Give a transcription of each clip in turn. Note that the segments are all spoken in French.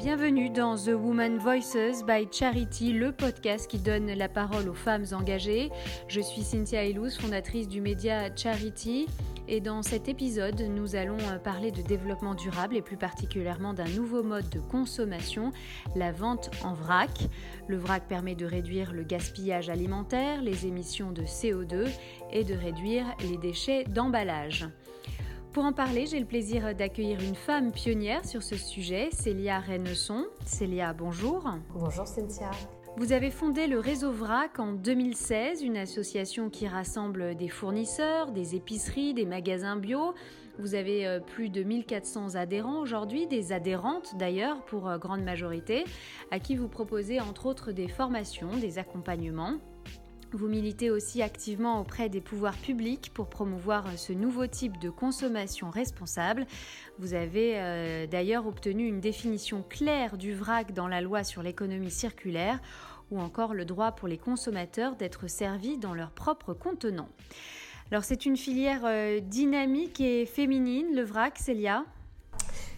Bienvenue dans The Woman Voices by Charity, le podcast qui donne la parole aux femmes engagées. Je suis Cynthia Ilous, fondatrice du média Charity. Et dans cet épisode, nous allons parler de développement durable et plus particulièrement d'un nouveau mode de consommation, la vente en vrac. Le vrac permet de réduire le gaspillage alimentaire, les émissions de CO2 et de réduire les déchets d'emballage. Pour en parler, j'ai le plaisir d'accueillir une femme pionnière sur ce sujet, Célia Rennesson. Célia, bonjour. Bonjour Cynthia. Vous avez fondé le réseau VRAC en 2016, une association qui rassemble des fournisseurs, des épiceries, des magasins bio. Vous avez euh, plus de 1400 adhérents aujourd'hui, des adhérentes d'ailleurs pour euh, grande majorité, à qui vous proposez entre autres des formations, des accompagnements. Vous militez aussi activement auprès des pouvoirs publics pour promouvoir ce nouveau type de consommation responsable. Vous avez euh, d'ailleurs obtenu une définition claire du vrac dans la loi sur l'économie circulaire ou encore le droit pour les consommateurs d'être servis dans leur propre contenant. Alors c'est une filière euh, dynamique et féminine, le vrac, Célia?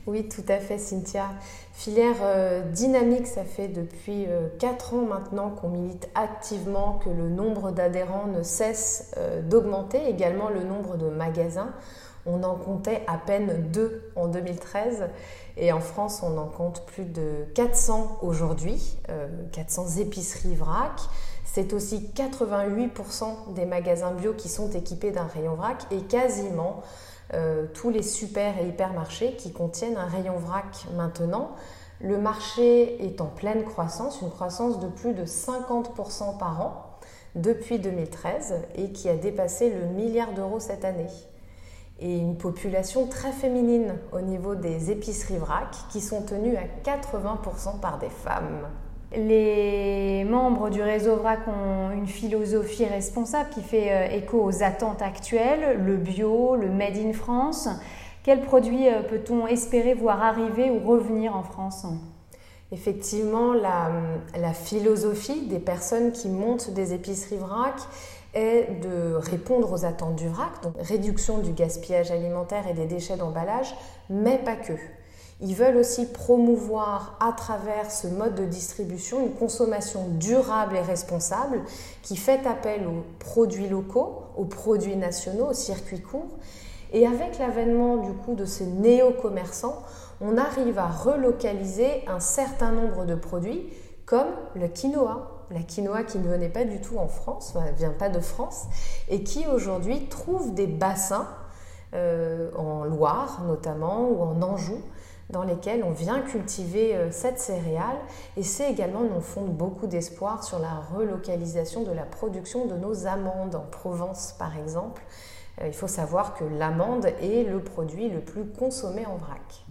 Oui, tout à fait, Cynthia. Filière euh, dynamique, ça fait depuis 4 euh, ans maintenant qu'on milite activement que le nombre d'adhérents ne cesse euh, d'augmenter, également le nombre de magasins. On en comptait à peine 2 en 2013 et en France on en compte plus de 400 aujourd'hui, 400 épiceries vrac. C'est aussi 88% des magasins bio qui sont équipés d'un rayon vrac et quasiment euh, tous les super et hypermarchés qui contiennent un rayon vrac maintenant. Le marché est en pleine croissance, une croissance de plus de 50% par an depuis 2013 et qui a dépassé le milliard d'euros cette année. Et une population très féminine au niveau des épiceries vrac qui sont tenues à 80% par des femmes. Les membres du réseau VRAC ont une philosophie responsable qui fait euh, écho aux attentes actuelles, le bio, le Made in France. Quels produits euh, peut-on espérer voir arriver ou revenir en France? Effectivement, la, philosophie des personnes qui montent des épiceries vrac est de répondre aux attentes du vrac, donc réduction du gaspillage alimentaire et des déchets d'emballage, mais pas que. Ils veulent aussi promouvoir à travers ce mode de distribution une consommation durable et responsable qui fait appel aux produits locaux, aux produits nationaux, aux circuits courts. Et avec l'avènement du coup de ces néo-commerçants, on arrive à relocaliser un certain nombre de produits comme le quinoa. La quinoa qui ne venait pas du tout en France, ne vient pas de France, et qui aujourd'hui trouve des bassins euh, en Loire notamment ou en Anjou dans lesquels on vient cultiver euh, cette céréale et c'est également nous fonde beaucoup d'espoir sur la relocalisation de la production de nos amandes en Provence par exemple. Euh, il faut savoir que l'amande est le produit le plus consommé en vrac.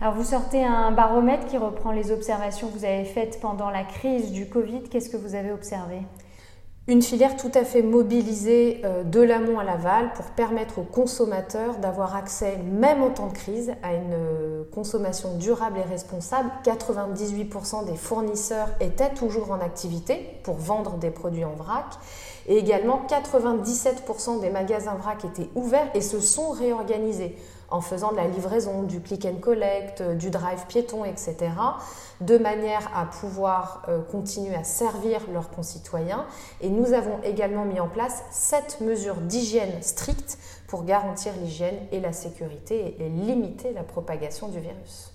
Alors vous sortez un baromètre qui reprend les observations que vous avez faites pendant la crise du Covid. Qu'est-ce que vous avez observé? Une filière tout à fait mobilisée euh, de l'amont à l'aval pour permettre aux consommateurs d'avoir accès, même en temps de crise, à une euh, consommation durable et responsable. 98% des fournisseurs étaient toujours en activité pour vendre des produits en vrac. Et également 97% des magasins vrac étaient ouverts et se sont réorganisés en faisant de la livraison, du click and collect, euh, du drive piéton, etc., de manière à pouvoir euh, continuer à servir leurs concitoyens. Et nous avons également mis en place sept mesures d'hygiène strictes pour garantir l'hygiène et la sécurité et limiter la propagation du virus.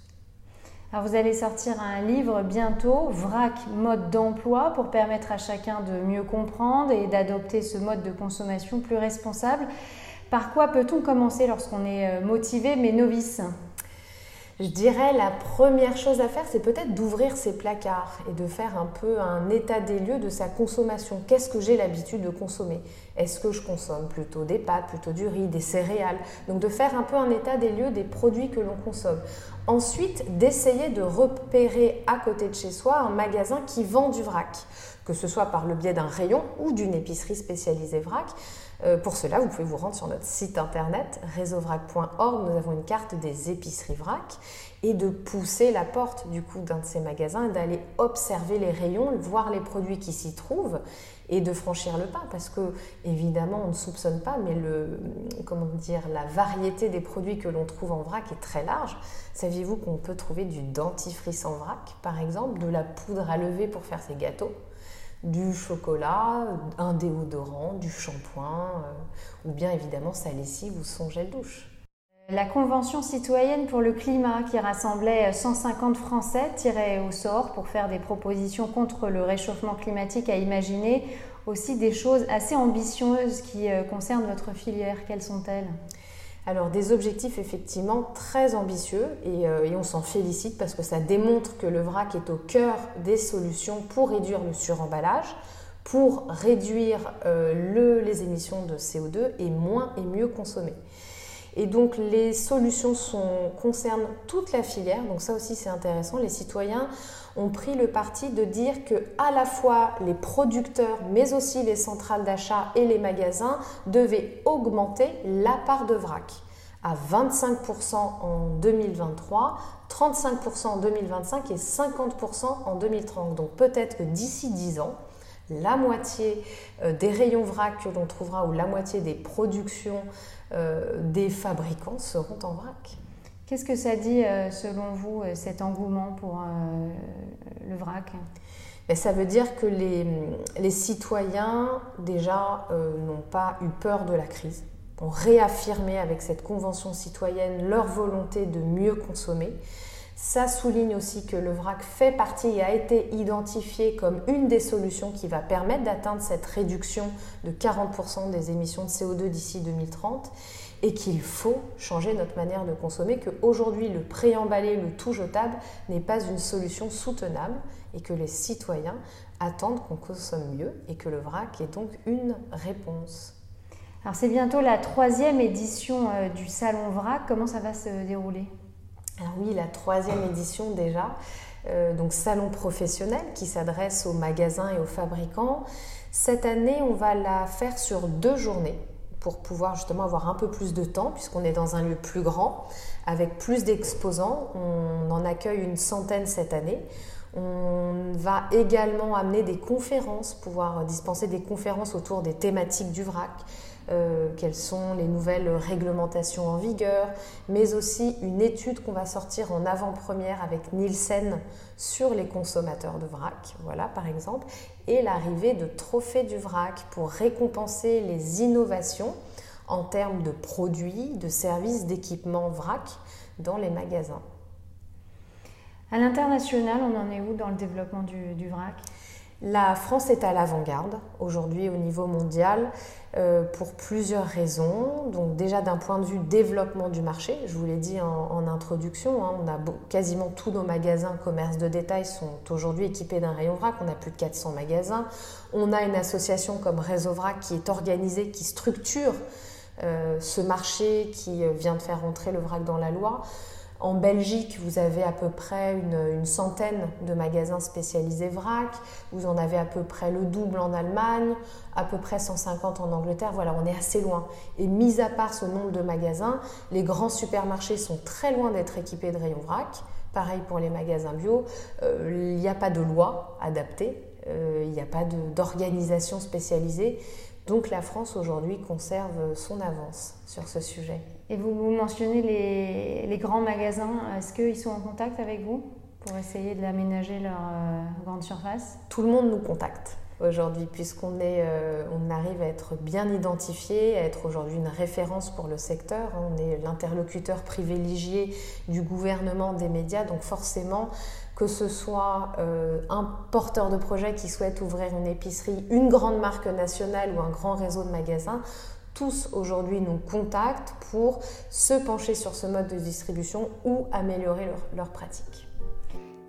Alors vous allez sortir un livre bientôt, VRAC mode d'emploi, pour permettre à chacun de mieux comprendre et d'adopter ce mode de consommation plus responsable. Par quoi peut-on commencer lorsqu'on est euh, motivé mais novice? Je dirais la première chose à faire, c'est peut-être d'ouvrir ses placards et de faire un peu un état des lieux de sa consommation. Qu'est-ce que j'ai l'habitude de consommer? Est-ce que je consomme plutôt des pâtes, plutôt du riz, des céréales? Donc de faire un peu un état des lieux des produits que l'on consomme. Ensuite, d'essayer de repérer à côté de chez soi un magasin qui vend du vrac, que ce soit par le biais d'un rayon ou d'une épicerie spécialisée vrac. Euh, pour cela, vous pouvez vous rendre sur notre site internet réseauvrac.org. Nous avons une carte des épiceries vrac et de pousser la porte du coup d'un de ces magasins et d'aller observer les rayons, voir les produits qui s'y trouvent et de franchir le pas parce que évidemment on ne soupçonne pas mais le comment dire la variété des produits que l'on trouve en vrac est très large. Saviez-vous qu'on peut trouver du dentifrice en vrac par exemple, de la poudre à lever pour faire ses gâteaux du chocolat, un déodorant, du shampoing, euh, ou bien évidemment sa lessive ou son gel douche? La Convention citoyenne pour le climat, qui rassemblait 150 Français tirés au sort pour faire des propositions contre le réchauffement climatique, a imaginé aussi des choses assez ambitieuses qui euh, concernent votre filière. Quelles sont-elles? Alors des objectifs effectivement très ambitieux euh, et, on s'en félicite parce que ça démontre que le vrac est au cœur des solutions pour réduire le suremballage, pour réduire euh, les émissions de CO2 et moins et mieux consommer. Et donc les solutions concernent toute la filière, donc ça aussi c'est intéressant. Les citoyens ont pris le parti de dire que à la fois les producteurs, mais aussi les centrales d'achat et les magasins devaient augmenter la part de vrac à 25% en 2023, 35% en 2025 et 50% en 2030. Donc peut-être que d'ici 10 ans, la moitié euh, des rayons vrac que l'on trouvera ou la moitié des productions euh, des fabricants seront en vrac. Qu'est-ce que ça dit euh, selon vous cet engouement pour le vrac? Ben, ça veut dire que les, citoyens, déjà, n'ont pas eu peur de la crise, ont réaffirmé avec cette convention citoyenne leur volonté de mieux consommer. Ça souligne aussi que le vrac fait partie et a été identifié comme une des solutions qui va permettre d'atteindre cette réduction de 40% des émissions de CO2 d'ici 2030 et qu'il faut changer notre manière de consommer, qu'aujourd'hui le préemballé, le tout jetable n'est pas une solution soutenable et que les citoyens attendent qu'on consomme mieux et que le vrac est donc une réponse. Alors c'est bientôt la troisième édition euh, du Salon Vrac, comment ça va se dérouler? Alors oui, la troisième édition déjà, euh, donc salon professionnel qui s'adresse aux magasins et aux fabricants. Cette année, on va la faire sur deux journées pour pouvoir justement avoir un peu plus de temps puisqu'on est dans un lieu plus grand avec plus d'exposants. On en accueille une centaine cette année. On va également amener des conférences, pouvoir dispenser des conférences autour des thématiques du vrac, euh, quelles sont les nouvelles réglementations en vigueur, mais aussi une étude qu'on va sortir en avant-première avec Nielsen sur les consommateurs de vrac, voilà par exemple, et l'arrivée de trophées du vrac pour récompenser les innovations en termes de produits, de services, d'équipements vrac dans les magasins. À l'international, on en est où dans le développement du vrac? La France est à l'avant-garde aujourd'hui au niveau mondial euh, pour plusieurs raisons. Donc déjà d'un point de vue développement du marché, je vous l'ai dit en, introduction, hein, on a quasiment tous nos magasins commerce de détail sont aujourd'hui équipés d'un rayon vrac. On a plus de 400 magasins. On a une association comme Réseau Vrac qui est organisée, qui structure euh, ce marché qui vient de faire entrer le vrac dans la loi. En Belgique, vous avez à peu près une, centaine de magasins spécialisés vrac. Vous en avez à peu près le double en Allemagne, à peu près 150 en Angleterre. Voilà, on est assez loin. Et mis à part ce nombre de magasins, les grands supermarchés sont très loin d'être équipés de rayons vrac. Pareil pour les magasins bio. Euh, il n'y a pas de loi adaptée. Euh, il n'y a pas d'organisation spécialisée. Donc la France aujourd'hui conserve son avance sur ce sujet. Et vous, mentionnez les, grands magasins, est-ce qu'ils sont en contact avec vous pour essayer de l'aménager leur euh, grande surface? Tout le monde nous contacte aujourd'hui puisqu'on euh, on arrive à être bien identifié, à être aujourd'hui une référence pour le secteur. On est l'interlocuteur privilégié du gouvernement, des médias, donc forcément que ce soit euh, un porteur de projet qui souhaite ouvrir une épicerie, une grande marque nationale ou un grand réseau de magasins, tous aujourd'hui nous contactent pour se pencher sur ce mode de distribution ou améliorer leurs pratiques.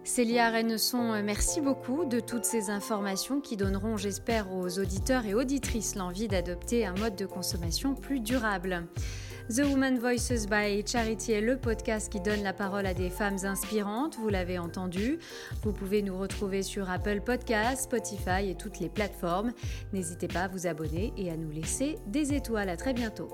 Célia Rennesson, euh, merci beaucoup de toutes ces informations qui donneront, j'espère, aux auditeurs et auditrices l'envie d'adopter un mode de consommation plus durable. The Woman Voices by Charity est le podcast qui donne la parole à des femmes inspirantes, vous l'avez entendu. Vous pouvez nous retrouver sur Apple Podcasts, Spotify et toutes les plateformes. N'hésitez pas à vous abonner et à nous laisser des étoiles. À très bientôt.